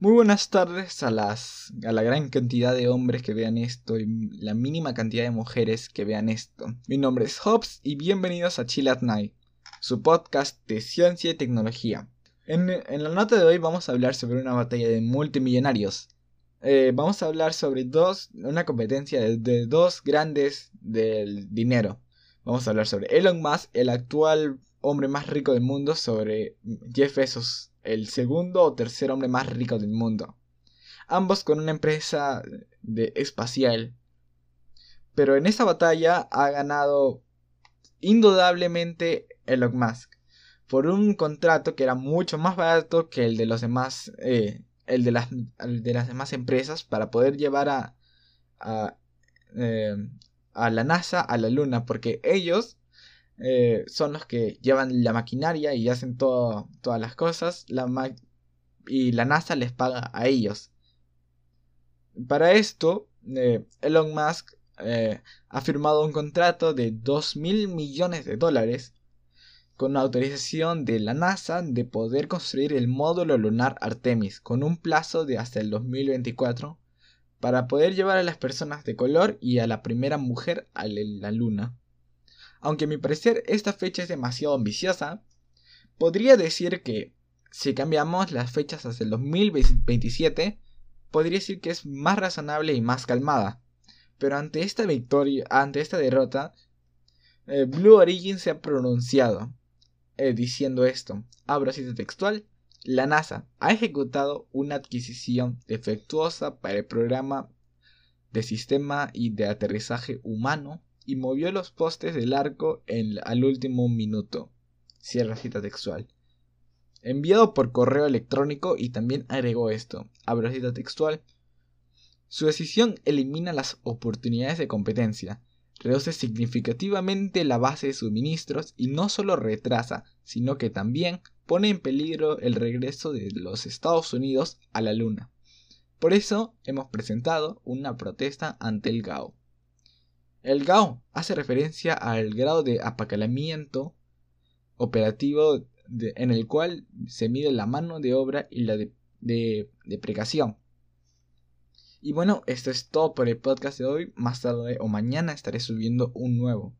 Muy buenas tardes a, las, a la gran cantidad de hombres que vean esto y la mínima cantidad de mujeres que vean esto. Mi nombre es Hobbs y bienvenidos a Chill at Night, su podcast de ciencia y tecnología. En, la nota de hoy vamos a hablar sobre una batalla de multimillonarios. Eh, vamos a hablar sobre dos, una competencia de, de dos grandes del dinero. Vamos a hablar sobre Elon Musk, el actual hombre más rico del mundo, sobre Jeff Bezos, el segundo o tercer hombre más rico del mundo. Ambos con una empresa de espacial. Pero en esa batalla ha ganado indudablemente Elon Musk. Por un contrato que era mucho más barato que el de los demás. Eh, el, de las, de las demás empresas. Para poder llevar a. a, eh, a la NASA a la Luna. Porque ellos eh, son los que llevan la maquinaria y hacen todas las cosas y la NASA les paga a ellos. Para esto, eh, Elon Musk eh, ha firmado un contrato de 2 mil millones de dólares con autorización de la NASA de poder construir el módulo lunar Artemis con un plazo de hasta el 2024 para poder llevar a las personas de color y a la primera mujer a la luna. Aunque a mi parecer esta fecha es demasiado ambiciosa, podría decir que si cambiamos las fechas hasta el 2027, podría decir que es más razonable y más calmada. Pero ante esta victoria, ante esta derrota, eh, Blue Origin se ha pronunciado eh, diciendo esto. Abro cita textual. La NASA ha ejecutado una adquisición defectuosa para el programa de sistema y de aterrizaje humano y movió los postes del arco al último minuto. Cierra cita textual. Enviado por correo electrónico y también agregó esto. Abro cita textual. Su decisión elimina las oportunidades de competencia, reduce significativamente la base de suministros y no solo retrasa, sino que también pone en peligro el regreso de los Estados Unidos a la Luna. Por eso hemos presentado una protesta ante el GAO. El GAO hace referencia al grado de apacalamiento operativo en el cual se mide la mano de obra y la de, de deprecación. Y bueno, esto es todo por el podcast de hoy. Más tarde o mañana estaré subiendo un nuevo.